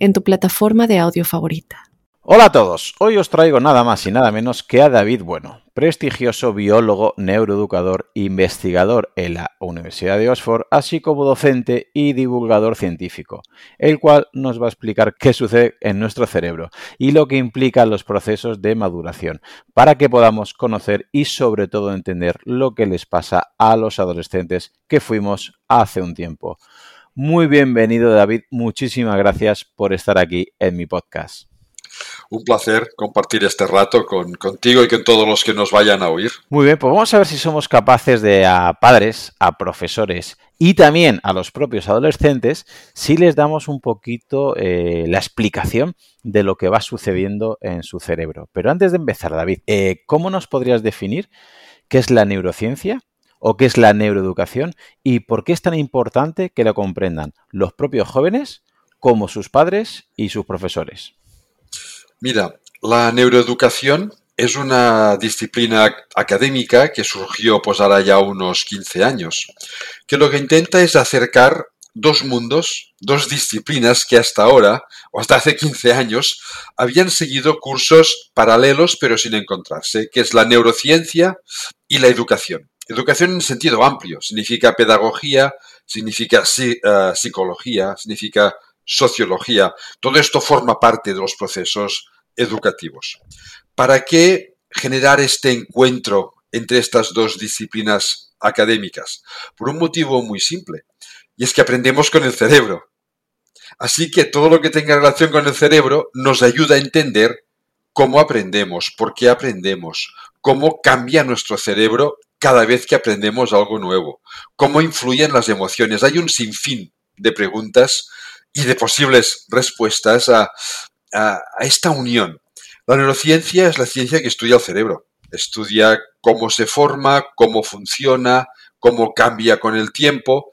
en tu plataforma de audio favorita. Hola a todos, hoy os traigo nada más y nada menos que a David Bueno, prestigioso biólogo, neuroeducador, investigador en la Universidad de Oxford, así como docente y divulgador científico, el cual nos va a explicar qué sucede en nuestro cerebro y lo que implican los procesos de maduración, para que podamos conocer y sobre todo entender lo que les pasa a los adolescentes que fuimos hace un tiempo. Muy bienvenido David, muchísimas gracias por estar aquí en mi podcast. Un placer compartir este rato con, contigo y con todos los que nos vayan a oír. Muy bien, pues vamos a ver si somos capaces de a padres, a profesores y también a los propios adolescentes, si les damos un poquito eh, la explicación de lo que va sucediendo en su cerebro. Pero antes de empezar, David, eh, ¿cómo nos podrías definir qué es la neurociencia o qué es la neuroeducación y por qué es tan importante que lo comprendan los propios jóvenes como sus padres y sus profesores. Mira, la neuroeducación es una disciplina académica que surgió pues ahora ya unos 15 años, que lo que intenta es acercar dos mundos, dos disciplinas que hasta ahora, o hasta hace 15 años, habían seguido cursos paralelos pero sin encontrarse, que es la neurociencia y la educación. Educación en sentido amplio, significa pedagogía, significa eh, psicología, significa sociología. Todo esto forma parte de los procesos educativos. ¿Para qué generar este encuentro entre estas dos disciplinas académicas? Por un motivo muy simple, y es que aprendemos con el cerebro. Así que todo lo que tenga relación con el cerebro nos ayuda a entender cómo aprendemos, por qué aprendemos, cómo cambia nuestro cerebro cada vez que aprendemos algo nuevo, cómo influyen las emociones. Hay un sinfín de preguntas y de posibles respuestas a, esta unión. La neurociencia es la ciencia que estudia el cerebro, estudia cómo se forma, cómo funciona, cómo cambia con el tiempo,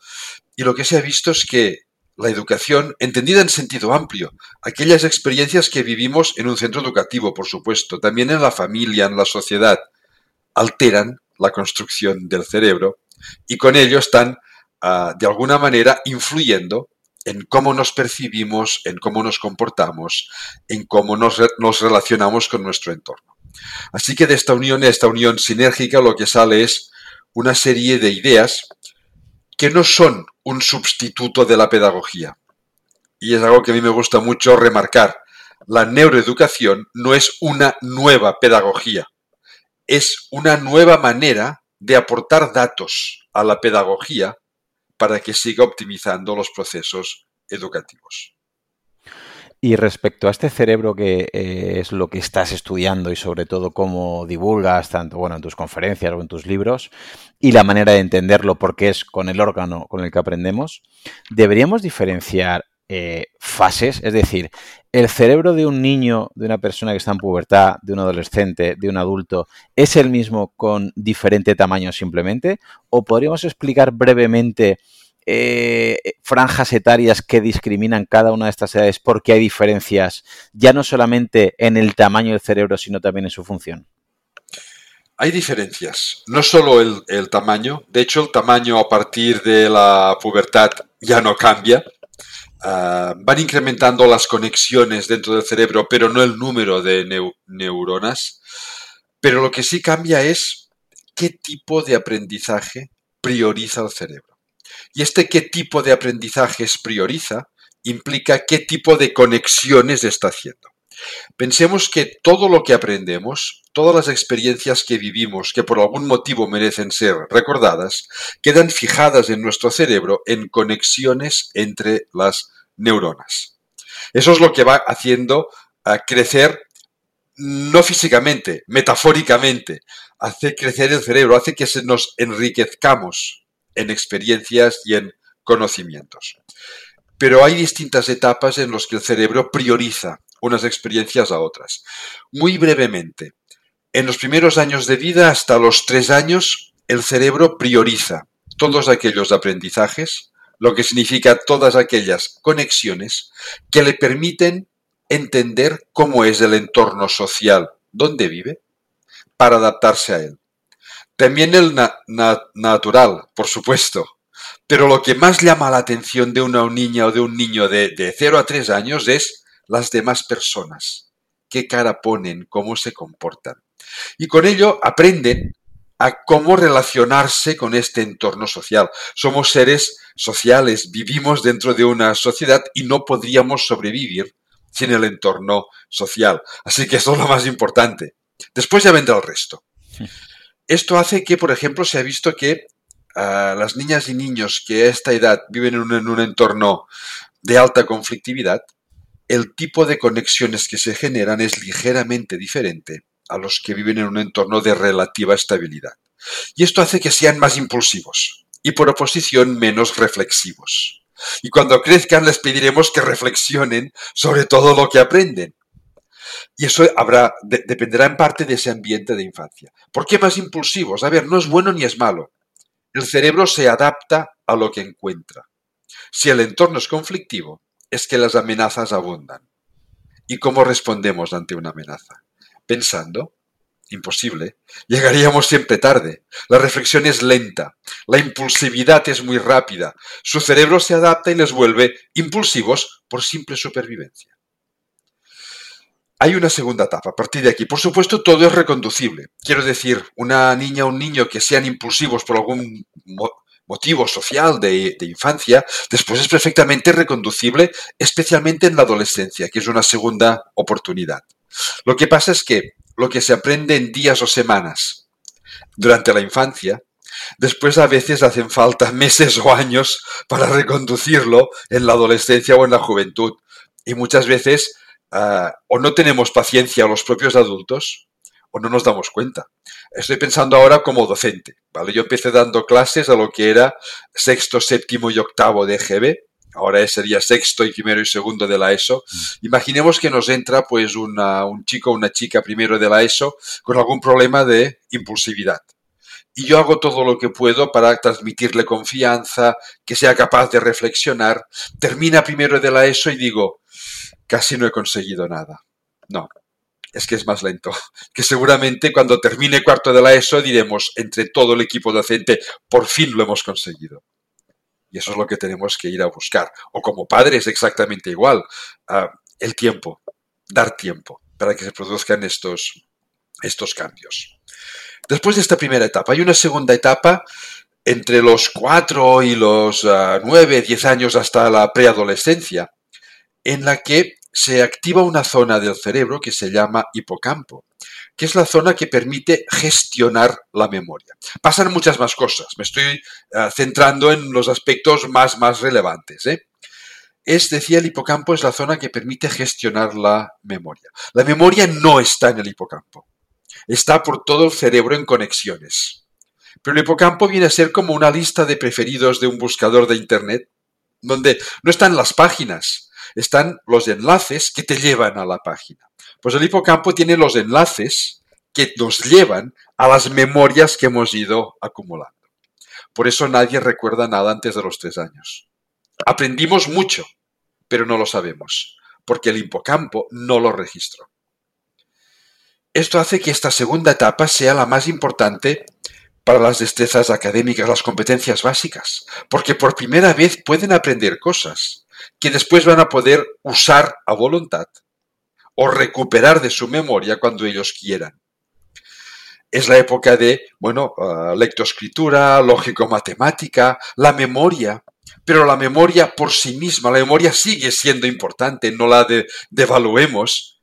y lo que se ha visto es que la educación, entendida en sentido amplio, aquellas experiencias que vivimos en un centro educativo, por supuesto, también en la familia, en la sociedad, alteran la construcción del cerebro y con ello están ah, de alguna manera influyendo en cómo nos percibimos, en cómo nos comportamos, en cómo nos, nos relacionamos con nuestro entorno. Así que de esta unión, esta unión sinérgica, lo que sale es una serie de ideas que no son un sustituto de la pedagogía. Y es algo que a mí me gusta mucho remarcar. La neuroeducación no es una nueva pedagogía es una nueva manera de aportar datos a la pedagogía para que siga optimizando los procesos educativos. Y respecto a este cerebro que eh, es lo que estás estudiando y sobre todo cómo divulgas tanto bueno en tus conferencias o en tus libros y la manera de entenderlo porque es con el órgano con el que aprendemos, deberíamos diferenciar eh, fases, es decir, el cerebro de un niño, de una persona que está en pubertad, de un adolescente, de un adulto, es el mismo con diferente tamaño simplemente, o podríamos explicar brevemente eh, franjas etarias que discriminan cada una de estas edades porque hay diferencias ya no solamente en el tamaño del cerebro, sino también en su función. Hay diferencias, no solo el, el tamaño, de hecho el tamaño a partir de la pubertad ya no cambia, Ah, van incrementando las conexiones dentro del cerebro, pero no el número de neuronas. Pero lo que sí cambia es qué tipo de aprendizaje prioriza el cerebro. Y este qué tipo de aprendizajes prioriza implica qué tipo de conexiones está haciendo. Pensemos que todo lo que aprendemos, todas las experiencias que vivimos que por algún motivo merecen ser recordadas, quedan fijadas en nuestro cerebro en conexiones entre las neuronas. Eso es lo que va haciendo a crecer no físicamente, metafóricamente, hace crecer el cerebro, hace que se nos enriquezcamos en experiencias y en conocimientos. Pero hay distintas etapas en las que el cerebro prioriza unas experiencias a otras. Muy brevemente, en los primeros años de vida, hasta los tres años, el cerebro prioriza todos aquellos aprendizajes, lo que significa todas aquellas conexiones que le permiten entender cómo es el entorno social donde vive para adaptarse a él. También el natural, por supuesto. Pero lo que más llama la atención de una niña o de un niño de, de 0 a 3 años es las demás personas. Qué cara ponen, cómo se comportan. Y con ello aprenden a cómo relacionarse con este entorno social. Somos seres sociales, vivimos dentro de una sociedad y no podríamos sobrevivir sin el entorno social. Así que eso es lo más importante. Después ya vendrá el resto. Esto hace que, por ejemplo, se ha visto que ah, las niñas y niños que a esta edad viven en un entorno de alta conflictividad, el tipo de conexiones que se generan es ligeramente diferente a los que viven en un entorno de relativa estabilidad. Y esto hace que sean más impulsivos y por oposición menos reflexivos. Y cuando crezcan les pediremos que reflexionen sobre todo lo que aprenden. Y eso habrá, dependerá en parte de ese ambiente de infancia. ¿Por qué más impulsivos? A ver, no es bueno ni es malo. El cerebro se adapta a lo que encuentra. Si el entorno es conflictivo, es que las amenazas abundan. ¿Y cómo respondemos ante una amenaza? Pensando. Imposible. Llegaríamos siempre tarde. La reflexión es lenta. La impulsividad es muy rápida. Su cerebro se adapta y les vuelve impulsivos por simple supervivencia. Hay una segunda etapa. A partir de aquí, por supuesto, todo es reconducible. Quiero decir, una niña o un niño que sean impulsivos por algún motivo social de, infancia, después es perfectamente reconducible, especialmente en la adolescencia, que es una segunda oportunidad. Lo que pasa es que lo que se aprende en días o semanas durante la infancia, después a veces hacen falta meses o años para reconducirlo en la adolescencia o en la juventud. Y muchas veces ah, o no tenemos paciencia los propios adultos o no nos damos cuenta. Estoy pensando ahora como docente, ¿vale? Yo empecé dando clases a lo que era sexto, séptimo y octavo de EGB, ahora sería sexto y primero y segundo de la ESO. Mm. Imaginemos que nos entra pues un chico o una chica primero de la ESO con algún problema de impulsividad. Y yo hago todo lo que puedo para transmitirle confianza, que sea capaz de reflexionar. Termina primero de la ESO y digo, casi no he conseguido nada. No, es que es más lento. Que seguramente cuando termine cuarto de la ESO diremos entre todo el equipo docente, por fin lo hemos conseguido. Y eso es lo que tenemos que ir a buscar. O como padres exactamente igual. Ah, el tiempo, dar tiempo para que se produzcan estos, estos cambios. Después de esta primera etapa, hay una segunda etapa entre los cuatro y los ah, nueve, diez años hasta la preadolescencia, en la que se activa una zona del cerebro que se llama hipocampo, que es la zona que permite gestionar la memoria. Pasan muchas más cosas, me estoy eh, centrando en los aspectos más, más relevantes. ¿eh? Es, decía, el hipocampo es la zona que permite gestionar la memoria. La memoria no está en el hipocampo, está por todo el cerebro en conexiones. Pero el hipocampo viene a ser como una lista de preferidos de un buscador de Internet, donde no están las páginas, están los enlaces que te llevan a la página. Pues el hipocampo tiene los enlaces que nos llevan a las memorias que hemos ido acumulando. Por eso nadie recuerda nada antes de los tres años. Aprendimos mucho, pero no lo sabemos, porque el hipocampo no lo registró. Esto hace que esta segunda etapa sea la más importante para las destrezas académicas, las competencias básicas, porque por primera vez pueden aprender cosas que después van a poder usar a voluntad o recuperar de su memoria cuando ellos quieran. Es la época de, bueno, uh, lectoescritura, lógico-matemática, la memoria, pero la memoria por sí misma, la memoria sigue siendo importante, no la devaluemos,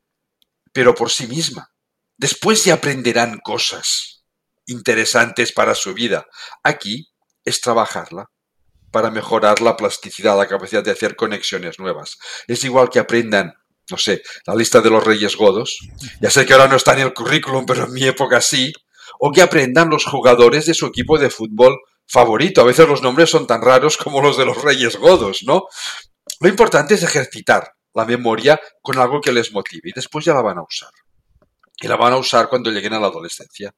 pero por sí misma. Después ya aprenderán cosas interesantes para su vida. Aquí es trabajarla para mejorar la plasticidad, la capacidad de hacer conexiones nuevas. Es igual que aprendan, no sé, la lista de los reyes godos. Ya sé que ahora no está en el currículum, pero en mi época sí. O que aprendan los jugadores de su equipo de fútbol favorito. A veces los nombres son tan raros como los de los reyes godos, ¿no? Lo importante es ejercitar la memoria con algo que les motive y después ya la van a usar. Y la van a usar cuando lleguen a la adolescencia,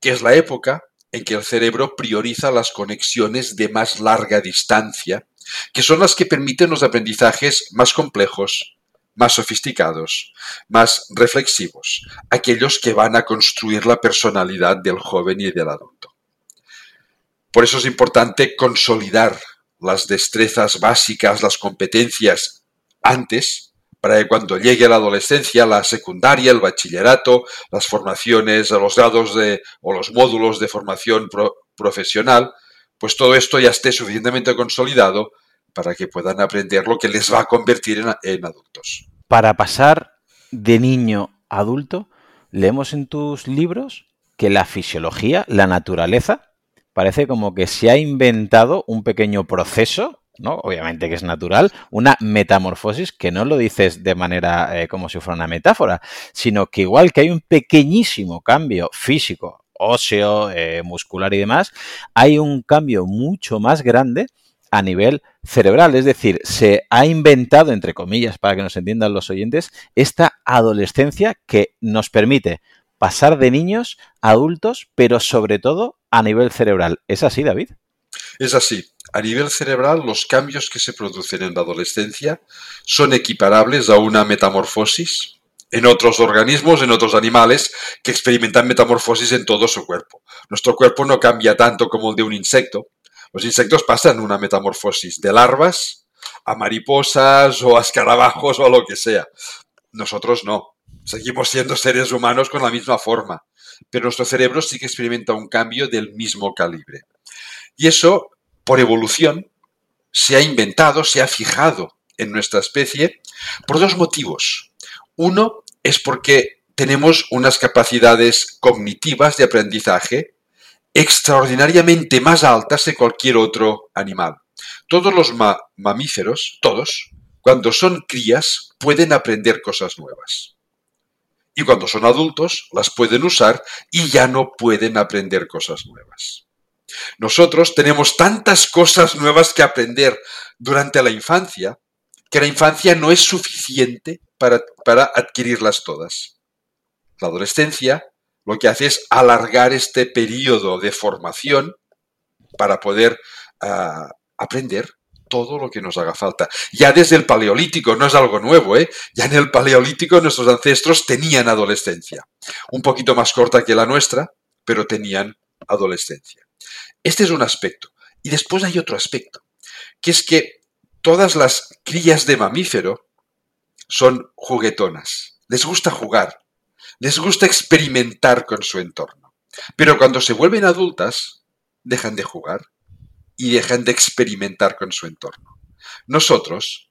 que es la época en que el cerebro prioriza las conexiones de más larga distancia, que son las que permiten los aprendizajes más complejos, más sofisticados, más reflexivos, aquellos que van a construir la personalidad del joven y del adulto. Por eso es importante consolidar las destrezas básicas, las competencias antes, para que cuando llegue la adolescencia, la secundaria, el bachillerato, las formaciones, los grados de, o los módulos de formación profesional, pues todo esto ya esté suficientemente consolidado para que puedan aprender lo que les va a convertir en, en adultos. Para pasar de niño a adulto, leemos en tus libros que la fisiología, la naturaleza, parece como que se ha inventado un pequeño proceso ¿no? Obviamente que es natural, una metamorfosis que no lo dices de manera eh, como si fuera una metáfora, sino que igual que hay un pequeñísimo cambio físico, óseo, eh, muscular y demás, hay un cambio mucho más grande a nivel cerebral. Es decir, se ha inventado, entre comillas, para que nos entiendan los oyentes, esta adolescencia que nos permite pasar de niños a adultos, pero sobre todo a nivel cerebral. ¿Es así, David? Es así. A nivel cerebral, los cambios que se producen en la adolescencia son equiparables a una metamorfosis en otros organismos, en otros animales, que experimentan metamorfosis en todo su cuerpo. Nuestro cuerpo no cambia tanto como el de un insecto. Los insectos pasan una metamorfosis de larvas a mariposas o a escarabajos o a lo que sea. Nosotros no. Seguimos siendo seres humanos con la misma forma, pero nuestro cerebro sí que experimenta un cambio del mismo calibre. Y eso por evolución, se ha inventado, se ha fijado en nuestra especie por dos motivos. Uno es porque tenemos unas capacidades cognitivas de aprendizaje extraordinariamente más altas que cualquier otro animal. Todos los mamíferos, todos, cuando son crías, pueden aprender cosas nuevas. Y cuando son adultos, las pueden usar y ya no pueden aprender cosas nuevas. Nosotros tenemos tantas cosas nuevas que aprender durante la infancia que la infancia no es suficiente para, adquirirlas todas. La adolescencia lo que hace es alargar este periodo de formación para poder ah, aprender todo lo que nos haga falta. Ya desde el Paleolítico, no es algo nuevo, ¿eh? Ya en el Paleolítico nuestros ancestros tenían adolescencia. Un poquito más corta que la nuestra, pero tenían adolescencia. Este es un aspecto. Y después hay otro aspecto, que es que todas las crías de mamífero son juguetonas. Les gusta jugar, les gusta experimentar con su entorno. Pero cuando se vuelven adultas, dejan de jugar y dejan de experimentar con su entorno. Nosotros,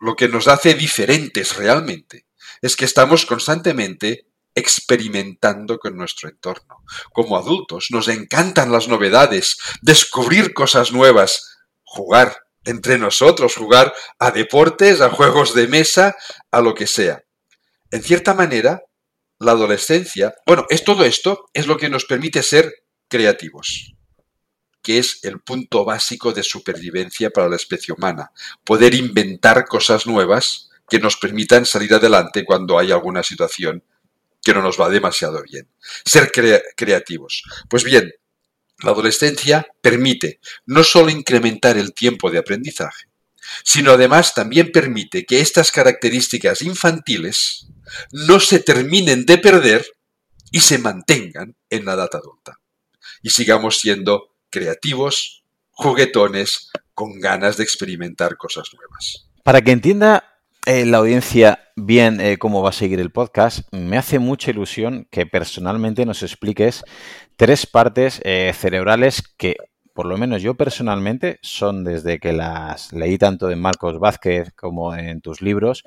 lo que nos hace diferentes realmente, es que estamos constantemente experimentando con nuestro entorno. Como adultos nos encantan las novedades, descubrir cosas nuevas, jugar entre nosotros, jugar a deportes, a juegos de mesa, a lo que sea. En cierta manera, la adolescencia, bueno, es todo esto es lo que nos permite ser creativos, que es el punto básico de supervivencia para la especie humana, poder inventar cosas nuevas que nos permitan salir adelante cuando hay alguna situación que no nos va demasiado bien. Ser creativos. Pues bien, la adolescencia permite no solo incrementar el tiempo de aprendizaje, sino además también permite que estas características infantiles no se terminen de perder y se mantengan en la edad adulta. Y sigamos siendo creativos, juguetones, con ganas de experimentar cosas nuevas. Para que entienda eh, la audiencia bien eh, cómo va a seguir el podcast, me hace mucha ilusión que personalmente nos expliques tres partes eh, cerebrales que, por lo menos yo personalmente, son desde que las leí tanto de Marcos Vázquez como en tus libros,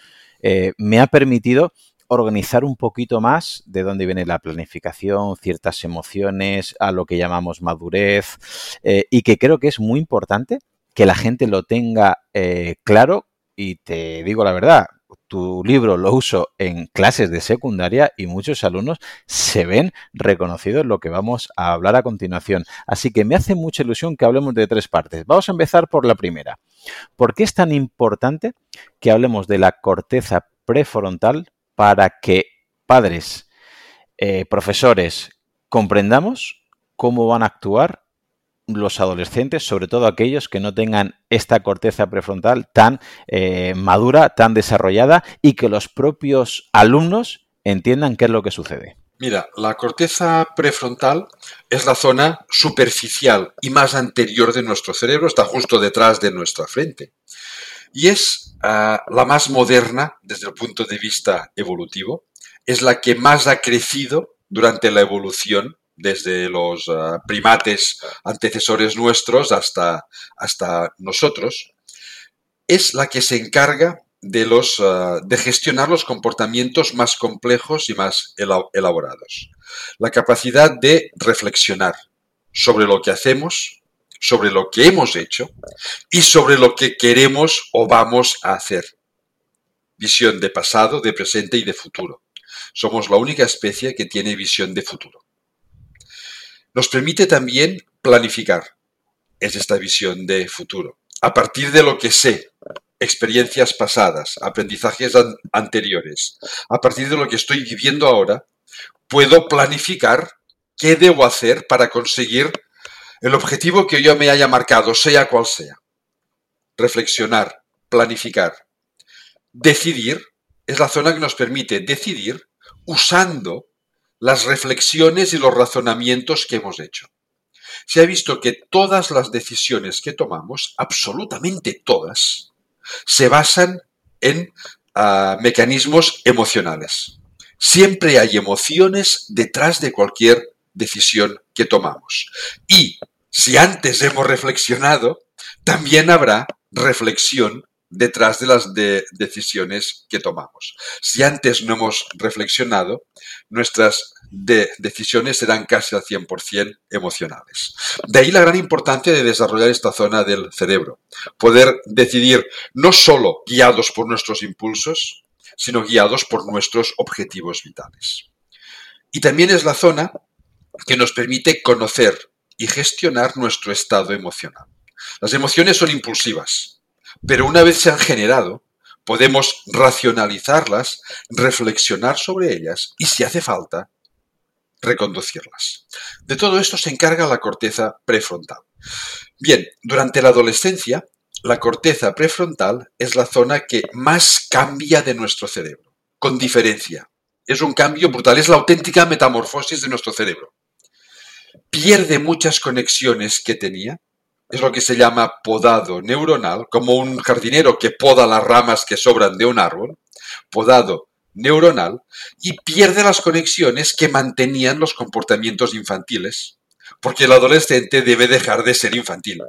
me ha permitido organizar un poquito más de dónde viene la planificación, ciertas emociones, a lo que llamamos madurez, y que creo que es muy importante que la gente lo tenga claro y te digo la verdad, tu libro lo uso en clases de secundaria y muchos alumnos se ven reconocidos en lo que vamos a hablar a continuación. Así que me hace mucha ilusión que hablemos de tres partes. Vamos a empezar por la primera. ¿Por qué es tan importante que hablemos de la corteza prefrontal para que padres, eh, profesores, comprendamos cómo van a actuar los adolescentes, sobre todo aquellos que no tengan esta corteza prefrontal tan eh, madura, tan desarrollada y que los propios alumnos entiendan qué es lo que sucede. Mira, la corteza prefrontal es la zona superficial y más anterior de nuestro cerebro, está justo detrás de nuestra frente. Y es ah, la más moderna desde el punto de vista evolutivo, es la que más ha crecido durante la evolución desde los ah, primates antecesores nuestros hasta, hasta nosotros, es la que se encarga de, los, ah, de gestionar los comportamientos más complejos y más elaborados. La capacidad de reflexionar sobre lo que hacemos, sobre lo que hemos hecho y sobre lo que queremos o vamos a hacer. Visión de pasado, de presente y de futuro. Somos la única especie que tiene visión de futuro. Nos permite también planificar. Es esta visión de futuro. A partir de lo que sé, experiencias pasadas, aprendizajes anteriores, a partir de lo que estoy viviendo ahora, puedo planificar qué debo hacer para conseguir el objetivo que yo me haya marcado, sea cual sea. Reflexionar, planificar. Decidir es la zona que nos permite decidir usando las reflexiones y los razonamientos que hemos hecho. Se ha visto que todas las decisiones que tomamos, absolutamente todas, se basan en ah, mecanismos emocionales. Siempre hay emociones detrás de cualquier decisión que tomamos. Y si antes hemos reflexionado, también habrá reflexión detrás de las decisiones que tomamos. Si antes no hemos reflexionado, nuestras decisiones serán casi al 100% emocionales. De ahí la gran importancia de desarrollar esta zona del cerebro. Poder decidir no solo guiados por nuestros impulsos, sino guiados por nuestros objetivos vitales. Y también es la zona que nos permite conocer y gestionar nuestro estado emocional. Las emociones son impulsivas, pero una vez se han generado, podemos racionalizarlas, reflexionar sobre ellas y, si hace falta, reconducirlas. De todo esto se encarga la corteza prefrontal. Bien, durante la adolescencia, la corteza prefrontal es la zona que más cambia de nuestro cerebro, con diferencia. Es un cambio brutal, es la auténtica metamorfosis de nuestro cerebro. Pierde muchas conexiones que tenía es lo que se llama podado neuronal, como un jardinero que poda las ramas que sobran de un árbol, podado neuronal, y pierde las conexiones que mantenían los comportamientos infantiles, porque el adolescente debe dejar de ser infantil.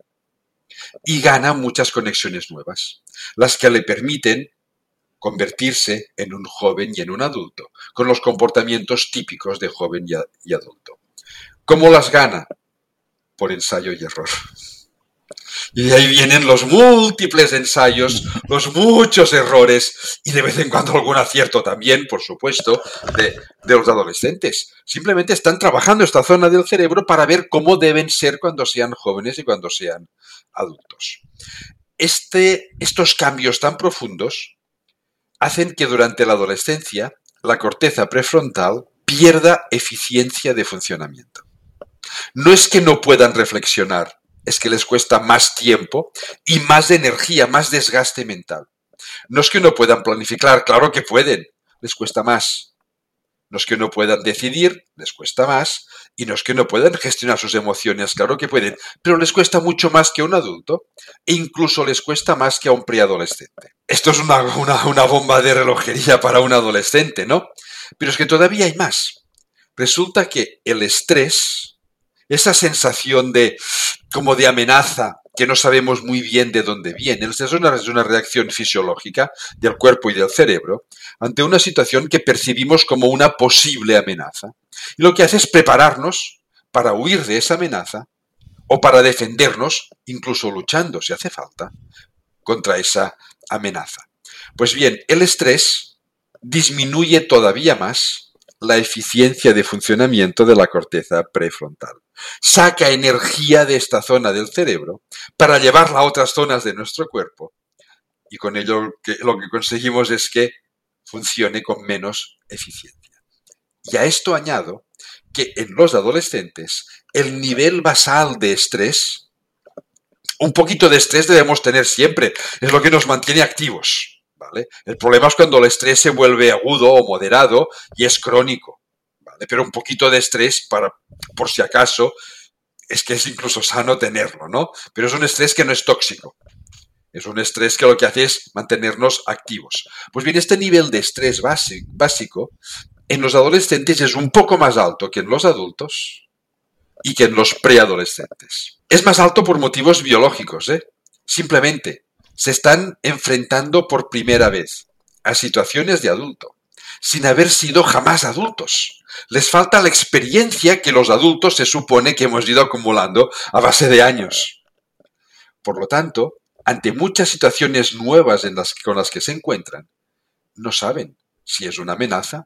Y gana muchas conexiones nuevas, las que le permiten convertirse en un joven y en un adulto, con los comportamientos típicos de joven y adulto. ¿Cómo las gana? Por ensayo y error. Y de ahí vienen los múltiples ensayos, los muchos errores y de vez en cuando algún acierto también, por supuesto, de, los adolescentes. Simplemente están trabajando esta zona del cerebro para ver cómo deben ser cuando sean jóvenes y cuando sean adultos. Este, estos cambios tan profundos hacen que durante la adolescencia la corteza prefrontal pierda eficiencia de funcionamiento. No es que no puedan reflexionar, es que les cuesta más tiempo y más energía, más desgaste mental. No es que no puedan planificar, claro que pueden, les cuesta más. No es que no puedan decidir, les cuesta más. Y no es que no puedan gestionar sus emociones, claro que pueden, pero les cuesta mucho más que a un adulto e incluso les cuesta más que a un preadolescente. Esto es una, una bomba de relojería para un adolescente, ¿no? Pero es que todavía hay más. Resulta que el estrés, esa sensación de como de amenaza que no sabemos muy bien de dónde viene. Es una, es una reacción fisiológica del cuerpo y del cerebro ante una situación que percibimos como una posible amenaza. Y lo que hace es prepararnos para huir de esa amenaza o para defendernos, incluso luchando, si hace falta, contra esa amenaza. Pues bien, el estrés disminuye todavía más la eficiencia de funcionamiento de la corteza prefrontal. Saca energía de esta zona del cerebro para llevarla a otras zonas de nuestro cuerpo. Y con ello lo que conseguimos es que funcione con menos eficiencia. Y a esto añado que en los adolescentes el nivel basal de estrés, un poquito de estrés debemos tener siempre, es lo que nos mantiene activos. ¿vale? El problema es cuando el estrés se vuelve agudo o moderado y es crónico. Pero un poquito de estrés, para, por si acaso, es que es incluso sano tenerlo, ¿no? Pero es un estrés que no es tóxico. Es un estrés que lo que hace es mantenernos activos. Pues bien, este nivel de estrés básico en los adolescentes es un poco más alto que en los adultos y que en los preadolescentes. Es más alto por motivos biológicos, ¿eh? Simplemente se están enfrentando por primera vez a situaciones de adulto, sin haber sido jamás adultos. Les falta la experiencia que los adultos se supone que hemos ido acumulando a base de años. Por lo tanto, ante muchas situaciones nuevas en las, con las que se encuentran, no saben si es una amenaza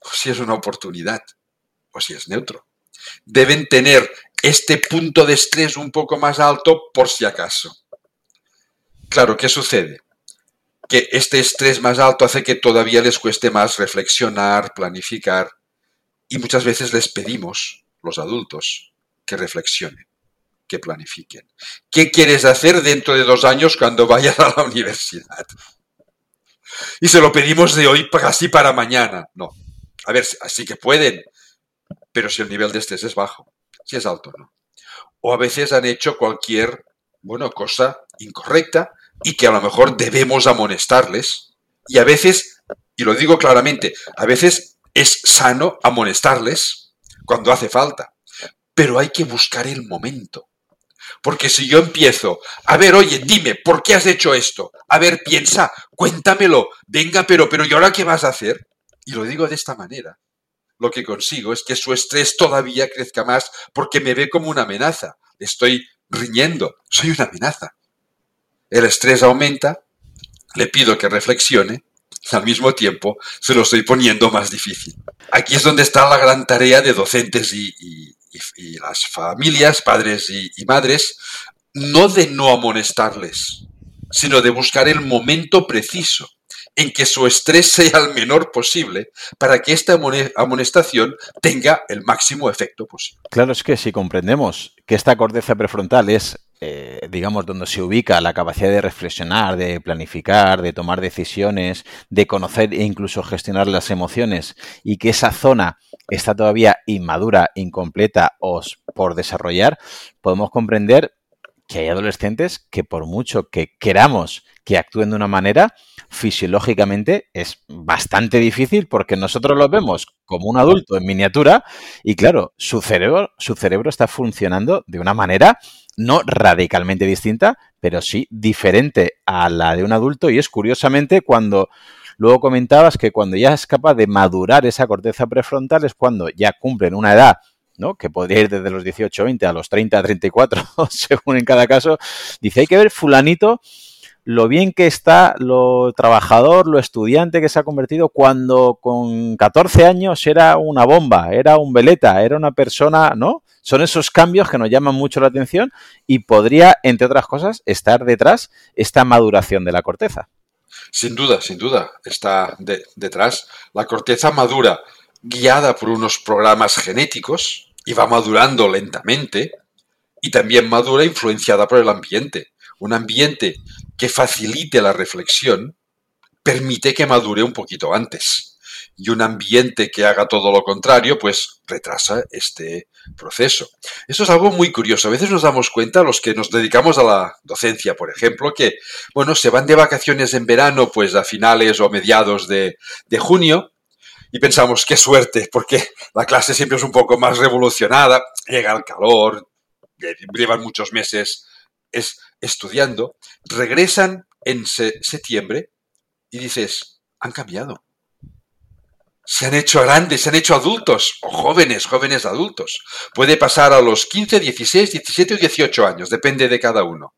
o si es una oportunidad o si es neutro. Deben tener este punto de estrés un poco más alto por si acaso. Claro, ¿qué sucede? Que este estrés más alto hace que todavía les cueste más reflexionar, planificar, y muchas veces les pedimos, los adultos, que reflexionen que planifiquen. ¿Qué quieres hacer dentro de dos años cuando vayas a la universidad? Y se lo pedimos de hoy casi para mañana. No. A ver, así que pueden, pero si el nivel de estrés es bajo, si es alto, no. O a veces han hecho cualquier, bueno, cosa incorrecta y que a lo mejor debemos amonestarles. Y a veces, y lo digo claramente, a veces es sano amonestarles cuando hace falta, pero hay que buscar el momento. Porque si yo empiezo, a ver, oye, dime, ¿por qué has hecho esto? A ver, piensa, cuéntamelo, venga, pero, pero, ¿y ahora qué vas a hacer? Y lo digo de esta manera. Lo que consigo es que su estrés todavía crezca más porque me ve como una amenaza. estoy riñendo, soy una amenaza. El estrés aumenta, le pido que reflexione, al mismo tiempo se lo estoy poniendo más difícil. Aquí es donde está la gran tarea de docentes y, y, las familias, padres y, madres, no de no amonestarles, sino de buscar el momento preciso en que su estrés sea el menor posible para que esta amonestación tenga el máximo efecto posible. Claro, es que si comprendemos que esta corteza prefrontal es, eh, digamos, donde se ubica la capacidad de reflexionar, de planificar, de tomar decisiones, de conocer e incluso gestionar las emociones, y que esa zona está todavía inmadura, incompleta o por desarrollar, podemos comprender que hay adolescentes que por mucho que queramos que actúen de una manera, fisiológicamente es bastante difícil porque nosotros los vemos como un adulto en miniatura y claro, su cerebro, su cerebro está funcionando de una manera no radicalmente distinta, pero sí diferente a la de un adulto. Y es curiosamente cuando luego comentabas que cuando ya es capaz de madurar esa corteza prefrontal es cuando ya cumplen una edad ¿no? que podría ir desde los 18, 20 a los 30, 34, según en cada caso, dice, hay que ver fulanito lo bien que está lo trabajador, lo estudiante que se ha convertido cuando con 14 años era una bomba, era un veleta, era una persona, ¿no? Son esos cambios que nos llaman mucho la atención y podría, entre otras cosas, estar detrás esta maduración de la corteza. Sin duda, sin duda, está detrás. La corteza madura guiada por unos programas genéticos y va madurando lentamente y también madura influenciada por el ambiente. Un ambiente que facilite la reflexión permite que madure un poquito antes. Y un ambiente que haga todo lo contrario, pues retrasa este proceso. Eso es algo muy curioso. A veces nos damos cuenta, los que nos dedicamos a la docencia, por ejemplo, que, bueno, se van de vacaciones en verano, pues a finales o mediados de, de junio, y pensamos, qué suerte, porque la clase siempre es un poco más revolucionada, llega el calor, llevan muchos meses es estudiando, regresan en septiembre y dices, han cambiado. Se han hecho grandes, se han hecho adultos, o jóvenes, jóvenes adultos. Puede pasar a los 15, 16, 17 o 18 años, depende de cada uno.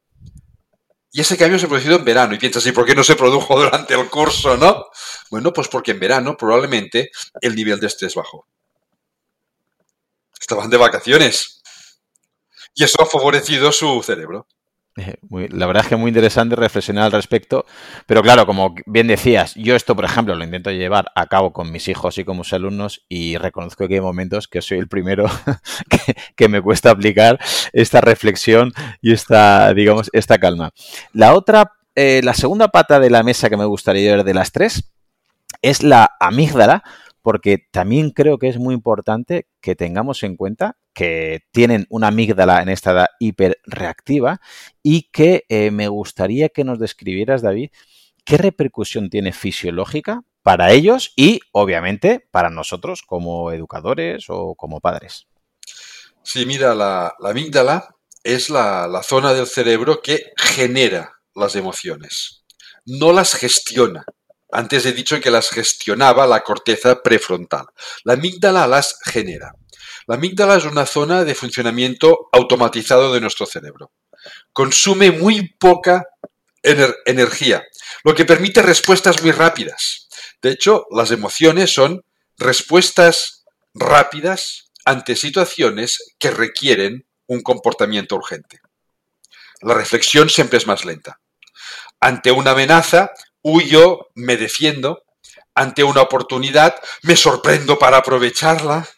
Y ese cambio se ha producido en verano. Y piensas, ¿y por qué no se produjo durante el curso, no? Bueno, pues porque en verano probablemente el nivel de estrés bajó. Estaban de vacaciones y eso ha favorecido su cerebro. Eh, la verdad es que muy interesante reflexionar al respecto, pero claro, como bien decías, yo esto, por ejemplo, lo intento llevar a cabo con mis hijos y con mis alumnos y reconozco que hay momentos que soy el primero que, me cuesta aplicar esta reflexión y esta, digamos, esta calma. La otra, eh, la segunda pata de la mesa que me gustaría ver de las tres es la amígdala, porque también creo que es muy importante que tengamos en cuenta que tienen una amígdala en esta edad hiperreactiva y que eh, me gustaría que nos describieras, David, qué repercusión tiene fisiológica para ellos y, obviamente, para nosotros como educadores o como padres. Sí, mira, la, amígdala es la, la zona del cerebro que genera las emociones, no las gestiona. Antes he dicho que las gestionaba la corteza prefrontal. La amígdala las genera. La amígdala es una zona de funcionamiento automatizado de nuestro cerebro. Consume muy poca energía, lo que permite respuestas muy rápidas. De hecho, las emociones son respuestas rápidas ante situaciones que requieren un comportamiento urgente. La reflexión siempre es más lenta. Ante una amenaza, huyo, me defiendo, ante una oportunidad, me sorprendo para aprovecharla,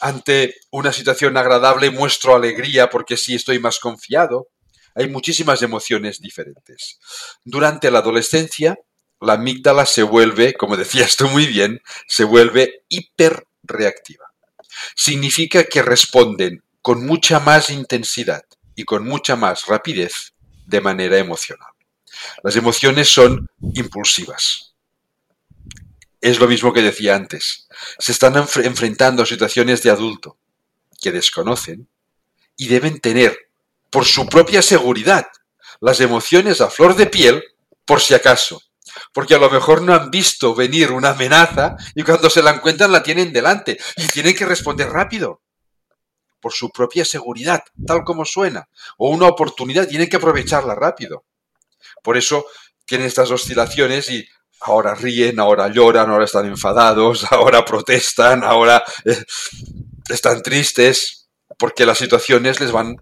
ante una situación agradable muestro alegría porque sí estoy más confiado. Hay muchísimas emociones diferentes. Durante la adolescencia, la amígdala se vuelve, como decías tú muy bien, se vuelve hiperreactiva. Significa que responden con mucha más intensidad y con mucha más rapidez de manera emocional. Las emociones son impulsivas. Es lo mismo que decía antes. Se están enfrentando a situaciones de adulto que desconocen y deben tener, por su propia seguridad, las emociones a flor de piel por si acaso. Porque a lo mejor no han visto venir una amenaza y cuando se la encuentran la tienen delante y tienen que responder rápido. Por su propia seguridad, tal como suena. O una oportunidad, tienen que aprovecharla rápido. Por eso tienen estas oscilaciones y ahora ríen, ahora lloran, ahora están enfadados, ahora protestan, ahora eh, están tristes, porque las situaciones les van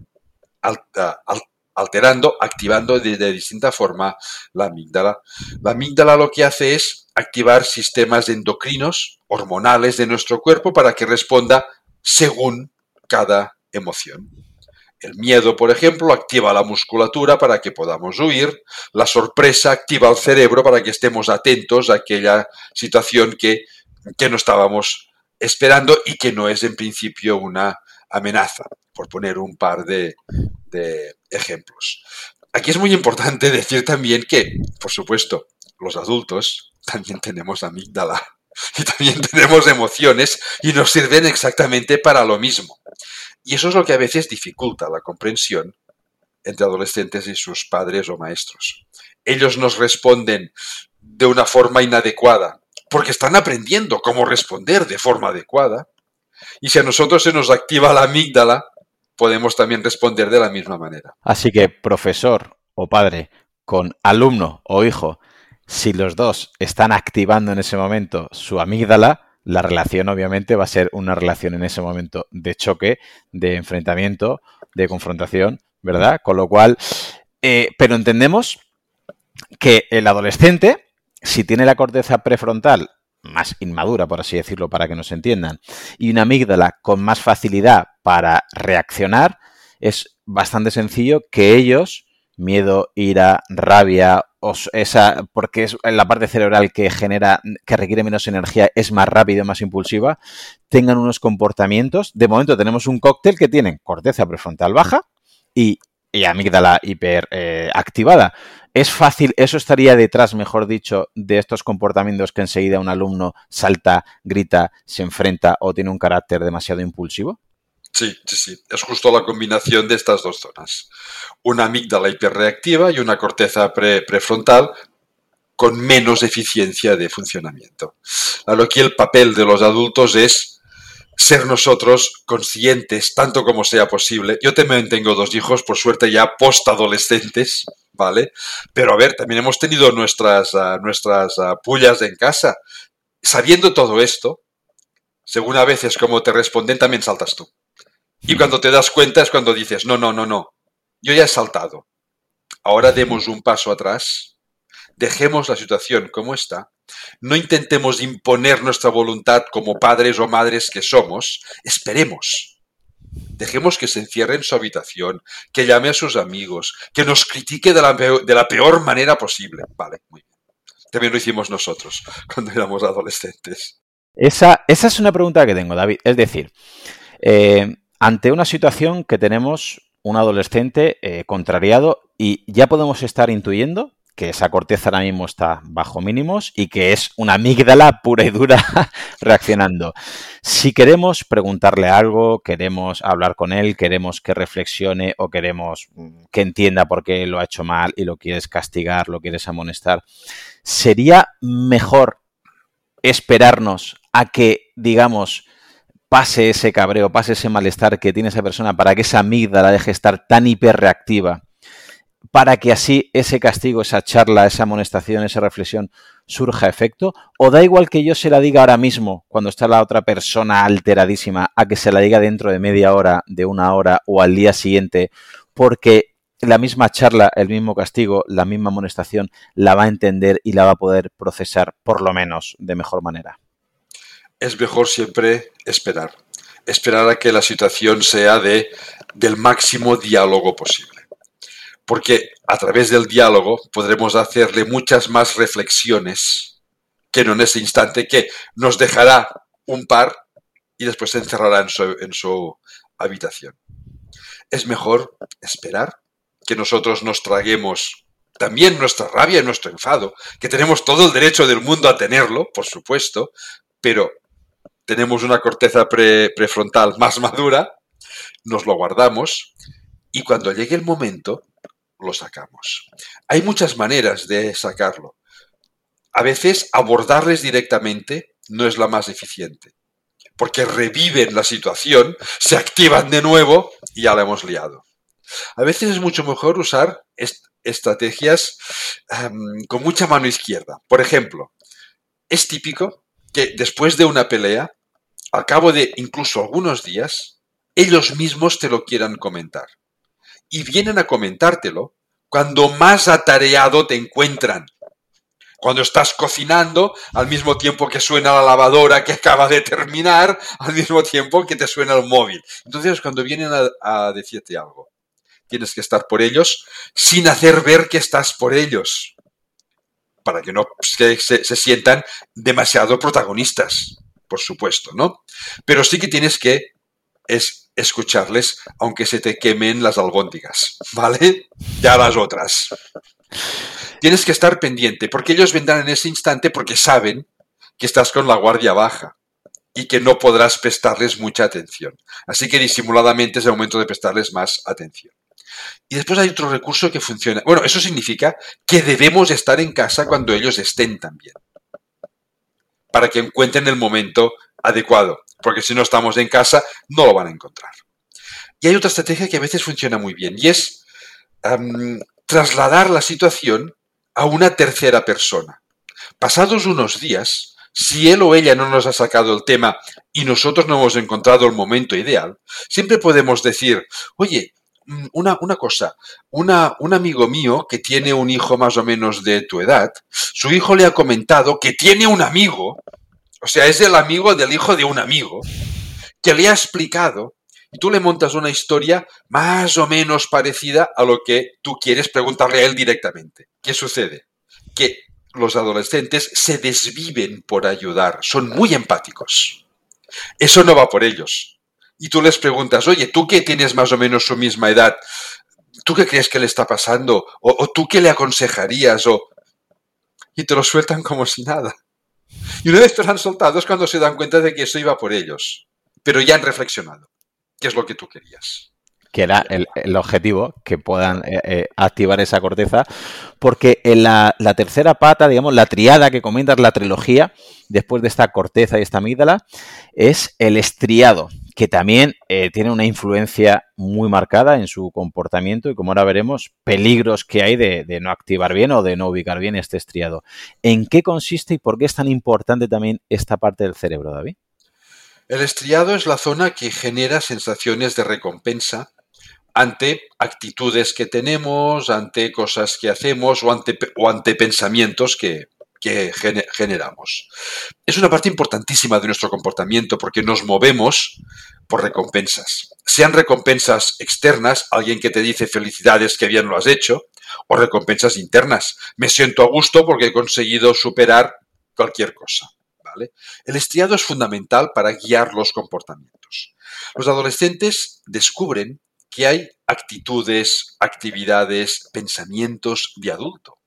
alterando, activando de, de, distinta forma la amígdala. La amígdala lo que hace es activar sistemas endocrinos, hormonales de nuestro cuerpo para que responda según cada emoción. El miedo, por ejemplo, activa la musculatura para que podamos huir. La sorpresa activa el cerebro para que estemos atentos a aquella situación que, no estábamos esperando y que no es en principio una amenaza, por poner un par de, de ejemplos. Aquí es muy importante decir también que, por supuesto, los adultos también tenemos amígdala y también tenemos emociones y nos sirven exactamente para lo mismo. Y eso es lo que a veces dificulta la comprensión entre adolescentes y sus padres o maestros. Ellos nos responden de una forma inadecuada porque están aprendiendo cómo responder de forma adecuada. Y si a nosotros se nos activa la amígdala, podemos también responder de la misma manera. Así que, profesor o padre, con alumno o hijo, si los dos están activando en ese momento su amígdala, la relación obviamente va a ser una relación en ese momento de choque, de enfrentamiento, de confrontación, ¿verdad? Con lo cual, eh, pero entendemos que el adolescente, si tiene la corteza prefrontal más inmadura, por así decirlo, para que nos entiendan, y una amígdala con más facilidad para reaccionar, es bastante sencillo que ellos, miedo, ira, rabia esa, porque es la parte cerebral que genera, que requiere menos energía, es más rápido, más impulsiva, tengan unos comportamientos. De momento tenemos un cóctel que tiene corteza prefrontal baja y, amígdala hiperactivada. Eh, es fácil, eso estaría detrás, mejor dicho, de estos comportamientos que enseguida un alumno salta, grita, se enfrenta o tiene un carácter demasiado impulsivo. Sí, sí, sí. Es justo la combinación de estas dos zonas. Una amígdala hiperreactiva y una corteza prefrontal con menos eficiencia de funcionamiento. Claro, aquí el papel de los adultos es ser nosotros conscientes, tanto como sea posible. Yo también tengo dos hijos, por suerte ya postadolescentes, ¿vale? Pero a ver, también hemos tenido nuestras, ah, nuestras uh, pullas en casa. Sabiendo todo esto, según a veces como te responden, también saltas tú Y cuando te das cuenta es cuando dices, no, no, no, no, yo ya he saltado. Ahora demos un paso atrás, dejemos la situación como está, no intentemos imponer nuestra voluntad como padres o madres que somos, esperemos. Dejemos que se encierre en su habitación, que llame a sus amigos, que nos critique de la peor, de la peor manera posible. Vale, muy bien. También lo hicimos nosotros cuando éramos adolescentes. Esa, esa es una pregunta que tengo, David. Es decir, eh, ante una situación que tenemos un adolescente eh, contrariado y ya podemos estar intuyendo que esa corteza ahora mismo está bajo mínimos y que es una amígdala pura y dura reaccionando. Si queremos preguntarle algo, queremos hablar con él, queremos que reflexione o queremos mm, que entienda por qué lo ha hecho mal y lo quieres castigar, lo quieres amonestar, sería mejor esperarnos a que, digamos, pase ese cabreo, pase ese malestar que tiene esa persona para que esa amígdala deje de estar tan hiperreactiva para que así ese castigo, esa charla, esa amonestación, esa reflexión surja efecto? ¿O da igual que yo se la diga ahora mismo, cuando está la otra persona alteradísima, a que se la diga dentro de media hora, de una hora o al día siguiente? Porque la misma charla, el mismo castigo, la misma amonestación la va a entender y la va a poder procesar, por lo menos, de mejor manera. Es mejor siempre esperar. Esperar a que la situación sea de, del máximo diálogo posible porque a través del diálogo podremos hacerle muchas más reflexiones que no en ese instante que nos dejará un par y después se encerrará en su, en su habitación. Es mejor esperar que nosotros nos traguemos también nuestra rabia y nuestro enfado, que tenemos todo el derecho del mundo a tenerlo, por supuesto, pero tenemos una corteza prefrontal más madura, nos lo guardamos y cuando llegue el momento lo sacamos. Hay muchas maneras de sacarlo. A veces abordarles directamente no es la más eficiente, porque reviven la situación, se activan de nuevo y ya la hemos liado. A veces es mucho mejor usar estrategias em, con mucha mano izquierda. Por ejemplo, es típico que después de una pelea, al cabo de incluso algunos días, ellos mismos te lo quieran comentar y vienen a comentártelo cuando más atareado te encuentran. Cuando estás cocinando, al mismo tiempo que suena la lavadora que acaba de terminar, al mismo tiempo que te suena el móvil. Entonces, cuando vienen a, decirte algo, tienes que estar por ellos sin hacer ver que estás por ellos, para que no se, sientan demasiado protagonistas, por supuesto, ¿no? Pero sí que tienes que es escucharles aunque se te quemen las albóndigas, ¿vale? Ya las otras. Tienes que estar pendiente porque ellos vendrán en ese instante porque saben que estás con la guardia baja y que no podrás prestarles mucha atención. Así que disimuladamente es el momento de prestarles más atención. Y después hay otro recurso que funciona. Bueno, eso significa que debemos estar en casa cuando ellos estén también. Para que encuentren el momento adecuado porque si no estamos en casa no lo van a encontrar. Y hay otra estrategia que a veces funciona muy bien y es trasladar la situación a una tercera persona. Pasados unos días, si él o ella no nos ha sacado el tema y nosotros no hemos encontrado el momento ideal, siempre podemos decir, oye, una, una cosa, una, un amigo mío que tiene un hijo más o menos de tu edad, su hijo le ha comentado que tiene un amigo o sea, es el amigo del hijo de un amigo que le ha explicado y tú le montas una historia más o menos parecida a lo que tú quieres preguntarle a él directamente. ¿Qué sucede? Que los adolescentes se desviven por ayudar, son muy empáticos. Eso no va por ellos. Y tú les preguntas, oye, tú que tienes más o menos su misma edad, ¿tú qué crees que le está pasando? ¿O, tú qué le aconsejarías? O... Y te lo sueltan como si nada. Y una vez están soltados cuando se dan cuenta de que eso iba por ellos. Pero ya han reflexionado. ¿Qué es lo que tú querías? Que era el, objetivo, que puedan eh, eh, activar esa corteza, porque en la, tercera pata, digamos, la triada que comentas, la trilogía, después de esta corteza y esta amígdala, es el estriado, que también eh, tiene una influencia muy marcada en su comportamiento y como ahora veremos, peligros que hay de, no activar bien o de no ubicar bien este estriado. ¿En qué consiste y por qué es tan importante también esta parte del cerebro, David? El estriado es la zona que genera sensaciones de recompensa ante actitudes que tenemos, ante cosas que hacemos o ante, o ante pensamientos que, que generamos. Es una parte importantísima de nuestro comportamiento porque nos movemos por recompensas. Sean recompensas externas, alguien que te dice felicidades que bien lo has hecho, o recompensas internas. Me siento a gusto porque he conseguido superar cualquier cosa. ¿vale? El estriado es fundamental para guiar los comportamientos. Los adolescentes descubren que hay actitudes, actividades, pensamientos de adulto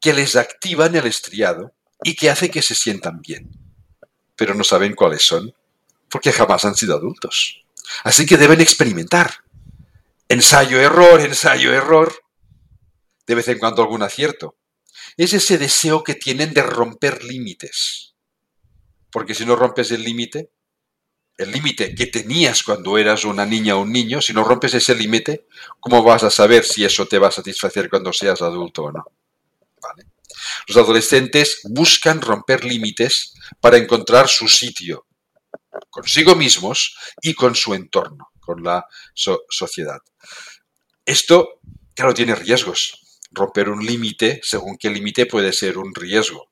que les activan el estriado y que hace que se sientan bien. Pero no saben cuáles son, porque jamás han sido adultos. Así que deben experimentar. Ensayo, error, ensayo, error. De vez en cuando algún acierto. Es ese deseo que tienen de romper límites. Porque si no rompes el límite, el límite que tenías cuando eras una niña o un niño, si no rompes ese límite, ¿cómo vas a saber si eso te va a satisfacer cuando seas adulto o no? Los adolescentes buscan romper límites para encontrar su sitio consigo mismos y con su entorno, con la sociedad. Esto, claro, tiene riesgos. Romper un límite, según qué límite, puede ser un riesgo.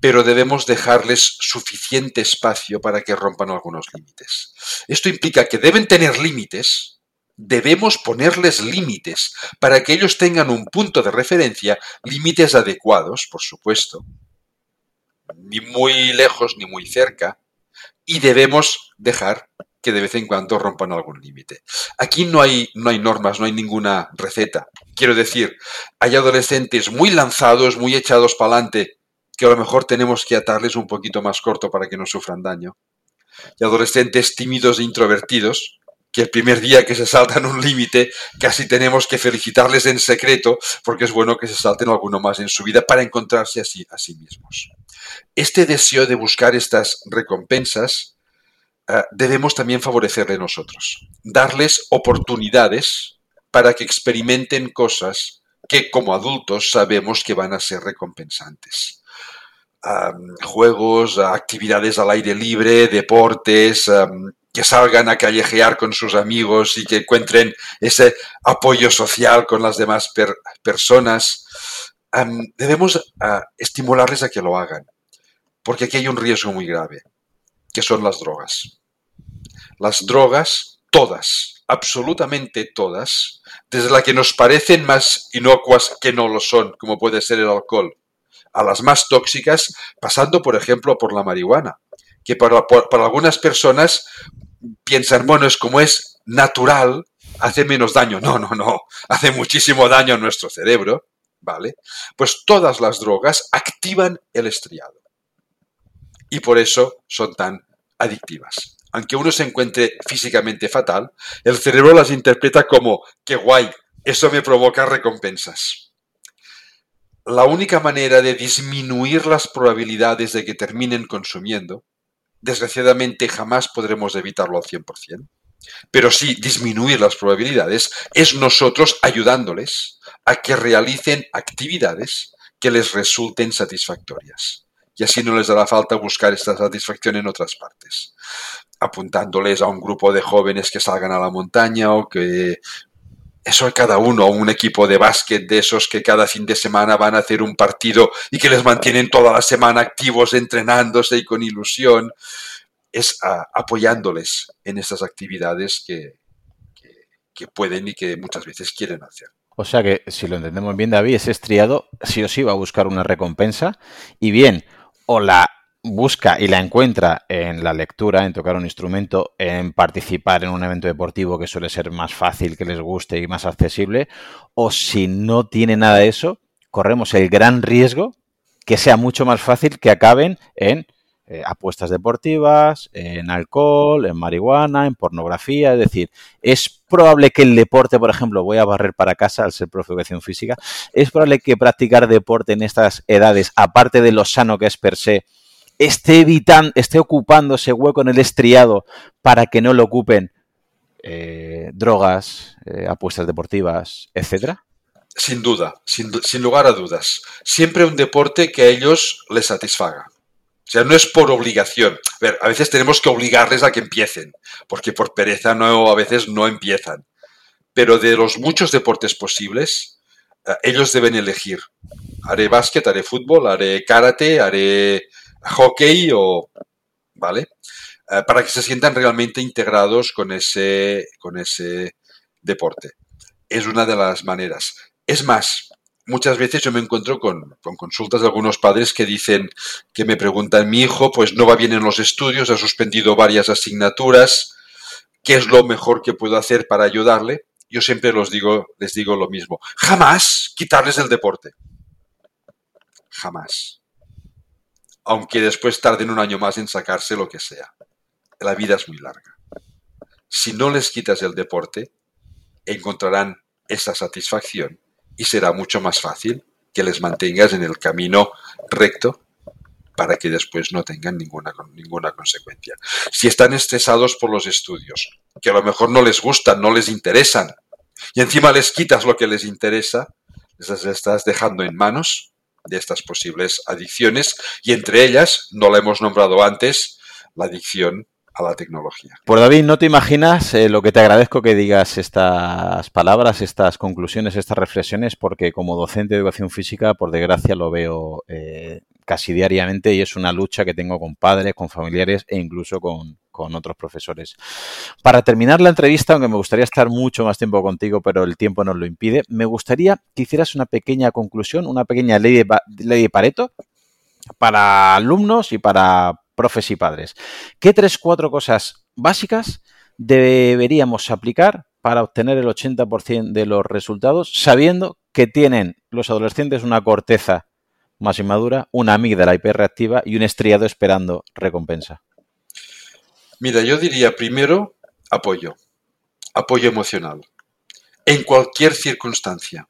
Pero debemos dejarles suficiente espacio para que rompan algunos límites. Esto implica que deben tener límites, debemos ponerles límites para que ellos tengan un punto de referencia, límites adecuados, por supuesto, ni muy lejos ni muy cerca, y debemos dejar que de vez en cuando rompan algún límite. Aquí no hay, no hay normas, no hay ninguna receta. Quiero decir, hay adolescentes muy lanzados, muy echados para adelante, que a lo mejor tenemos que atarles un poquito más corto para que no sufran daño. Y adolescentes tímidos e introvertidos, que el primer día que se saltan un límite casi tenemos que felicitarles en secreto porque es bueno que se salten alguno más en su vida para encontrarse así a sí mismos. Este deseo de buscar estas recompensas eh, debemos también favorecerle nosotros, darles oportunidades para que experimenten cosas que como adultos sabemos que van a ser recompensantes. Juegos, actividades al aire libre, deportes, que salgan a callejear con sus amigos y que encuentren ese apoyo social con las demás personas. debemos estimularles a que lo hagan, porque aquí hay un riesgo muy grave, que son las drogas. Las drogas, todas, absolutamente todas, desde las que nos parecen más inocuas que no lo son, como puede ser el alcohol, a las más tóxicas, pasando, por ejemplo, por la marihuana que para, algunas personas piensan, bueno, es como es natural, hace menos daño. No, no, no, hace muchísimo daño a nuestro cerebro, ¿vale? Pues todas las drogas activan el estriado. Y por eso son tan adictivas. Aunque uno se encuentre físicamente fatal, el cerebro las interpreta como, qué guay, eso me provoca recompensas. La única manera de disminuir las probabilidades de que terminen consumiendo desgraciadamente jamás podremos evitarlo al 100%, pero sí disminuir las probabilidades es nosotros ayudándoles a que realicen actividades que les resulten satisfactorias. Y así no les dará falta buscar esta satisfacción en otras partes apuntándoles a un grupo de jóvenes que salgan a la montaña o que eso es cada uno, un equipo de básquet de esos que cada fin de semana van a hacer un partido y que les mantienen toda la semana activos, entrenándose y con ilusión, es apoyándoles en esas actividades que, que, pueden y que muchas veces quieren hacer. O sea que, si lo entendemos bien, David, ese estriado sí o sí va a buscar una recompensa y bien, o la busca y la encuentra en la lectura, en tocar un instrumento, en participar en un evento deportivo que suele ser más fácil, que les guste y más accesible, o si no tiene nada de eso, corremos el gran riesgo que sea mucho más fácil que acaben en eh, apuestas deportivas, en alcohol, en marihuana, en pornografía. Es decir, es probable que el deporte, por ejemplo, voy a barrer para casa al ser profe de educación física, es probable que practicar deporte en estas edades, aparte de lo sano que es per se, esté evitando, esté ocupando ese hueco en el estriado para que no lo ocupen eh, drogas, eh, apuestas deportivas, etcétera? Sin duda, sin, lugar a dudas. Siempre un deporte que a ellos les satisfaga. O sea, no es por obligación. A, veces tenemos que obligarles a que empiecen, porque por pereza no, a veces no empiezan. Pero de los muchos deportes posibles, eh, ellos deben elegir. Haré básquet, haré fútbol, haré karate, haré hockey o... ¿Vale? Eh, para que se sientan realmente integrados con ese, con ese deporte. Es una de las maneras. Es más, muchas veces yo me encuentro con, consultas de algunos padres que dicen, que me preguntan, mi hijo pues no va bien en los estudios, ha suspendido varias asignaturas, ¿qué es lo mejor que puedo hacer para ayudarle? Yo siempre los digo, les digo lo mismo, jamás quitarles el deporte. Jamás. Aunque después tarden un año más en sacarse lo que sea. La vida es muy larga. Si no les quitas el deporte, encontrarán esa satisfacción y será mucho más fácil que les mantengas en el camino recto para que después no tengan ninguna, ninguna consecuencia. Si están estresados por los estudios, que a lo mejor no les gustan, no les interesan, y encima les quitas lo que les interesa, les estás dejando en manos de estas posibles adicciones, y entre ellas, no la hemos nombrado antes, la adicción a la tecnología. Pues David, no te imaginas eh, lo que te agradezco que digas estas palabras, estas conclusiones, estas reflexiones, porque como docente de educación física, por desgracia, lo veo eh, casi diariamente y es una lucha que tengo con padres, con familiares e incluso con, otros profesores. Para terminar la entrevista, aunque me gustaría estar mucho más tiempo contigo, pero el tiempo nos lo impide, me gustaría que hicieras una pequeña conclusión, una pequeña ley de, ley de Pareto para alumnos y para profes y padres. ¿Qué tres, cuatro cosas básicas deberíamos aplicar para obtener el 80% de los resultados, sabiendo que tienen los adolescentes una corteza más inmadura, una amígdala hiperreactiva y un estriado esperando recompensa? Mira, yo diría primero apoyo, apoyo emocional, en cualquier circunstancia.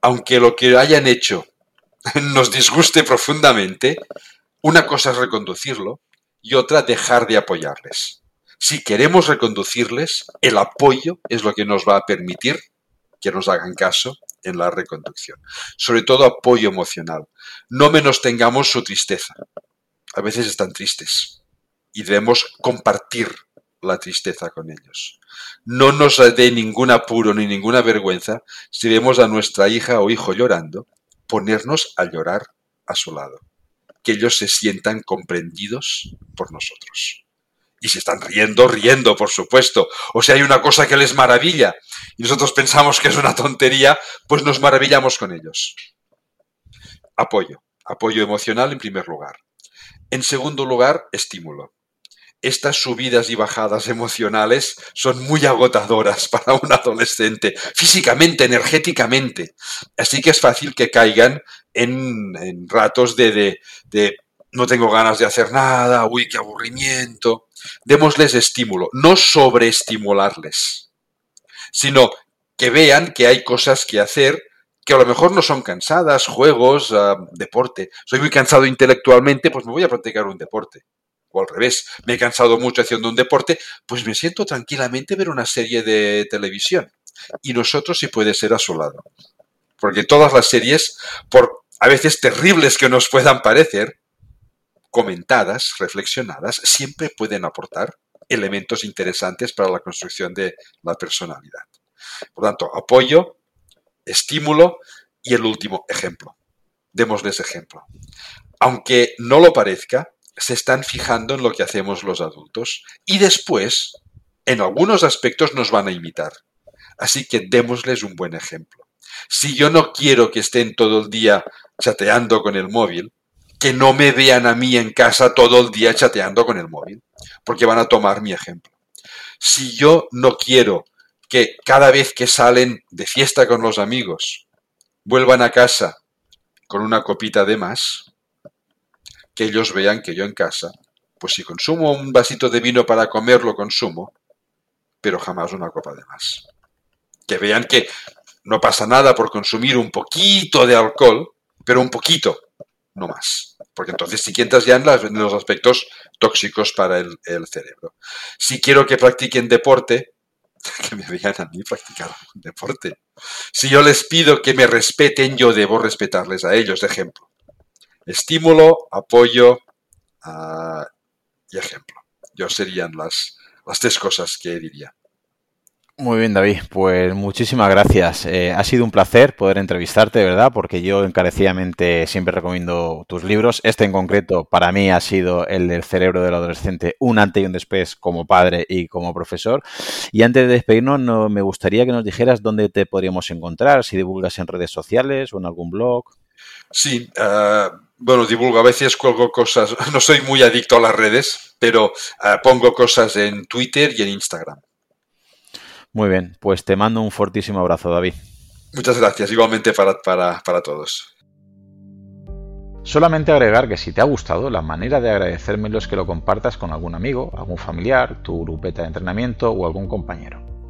Aunque lo que hayan hecho nos disguste profundamente, una cosa es reconducirlo y otra dejar de apoyarles. Si queremos reconducirles, el apoyo es lo que nos va a permitir que nos hagan caso en la reconducción. Sobre todo apoyo emocional. No menos tengamos su tristeza. A veces están tristes y debemos compartir la tristeza con ellos. No nos dé ningún apuro ni ninguna vergüenza si vemos a nuestra hija o hijo llorando, ponernos a llorar a su lado que ellos se sientan comprendidos por nosotros. Y si están riendo, riendo, por supuesto. O si hay una cosa que les maravilla y nosotros pensamos que es una tontería, pues nos maravillamos con ellos. Apoyo. Apoyo emocional en primer lugar. En segundo lugar, estímulo estas subidas y bajadas emocionales son muy agotadoras para un adolescente, físicamente, energéticamente. Así que es fácil que caigan en, ratos de, de, no tengo ganas de hacer nada, uy, qué aburrimiento. Démosles estímulo, no sobreestimularles, sino que vean que hay cosas que hacer que a lo mejor no son cansadas, juegos, ah, deporte. Soy muy cansado intelectualmente, pues me voy a practicar un deporte o al revés, me he cansado mucho haciendo un deporte, pues me siento tranquilamente ver una serie de televisión. Y nosotros si puede ser a su lado. Porque todas las series, por a veces terribles que nos puedan parecer, comentadas, reflexionadas, siempre pueden aportar elementos interesantes para la construcción de la personalidad. Por tanto, apoyo, estímulo y el último, ejemplo. Démosles ejemplo. Aunque no lo parezca, se están fijando en lo que hacemos los adultos y después, en algunos aspectos, nos van a imitar. Así que démosles un buen ejemplo. Si yo no quiero que estén todo el día chateando con el móvil, que no me vean a mí en casa todo el día chateando con el móvil, porque van a tomar mi ejemplo. Si yo no quiero que cada vez que salen de fiesta con los amigos, vuelvan a casa con una copita de más, que ellos vean que yo en casa, pues si consumo un vasito de vino para comer, lo consumo, pero jamás una copa de más. Que vean que no pasa nada por consumir un poquito de alcohol, pero un poquito, no más. Porque entonces si entras ya en, los aspectos tóxicos para el, cerebro. Si quiero que practiquen deporte, que me vean a mí practicar deporte. Si yo les pido que me respeten, yo debo respetarles a ellos, de ejemplo. Estímulo, apoyo, ah, y ejemplo. Yo serían las, las tres cosas que diría. Muy bien, David. Pues muchísimas gracias. Eh, ha sido un placer poder entrevistarte, ¿verdad? Porque yo encarecidamente siempre recomiendo tus libros. Este en concreto para mí ha sido el del cerebro del adolescente, un antes y un después como padre y como profesor. Y antes de despedirnos, no, me gustaría que nos dijeras dónde te podríamos encontrar, si divulgas en redes sociales o en algún blog. Sí, uh, bueno, divulgo, a veces cuelgo cosas, no soy muy adicto a las redes, pero uh, pongo cosas en Twitter y en Instagram. Muy bien, pues te mando un fortísimo abrazo, David. Muchas gracias, igualmente para, para, para todos. Solamente agregar que si te ha gustado, la manera de agradecérmelo es que lo compartas con algún amigo, algún familiar, tu grupeta de entrenamiento o algún compañero.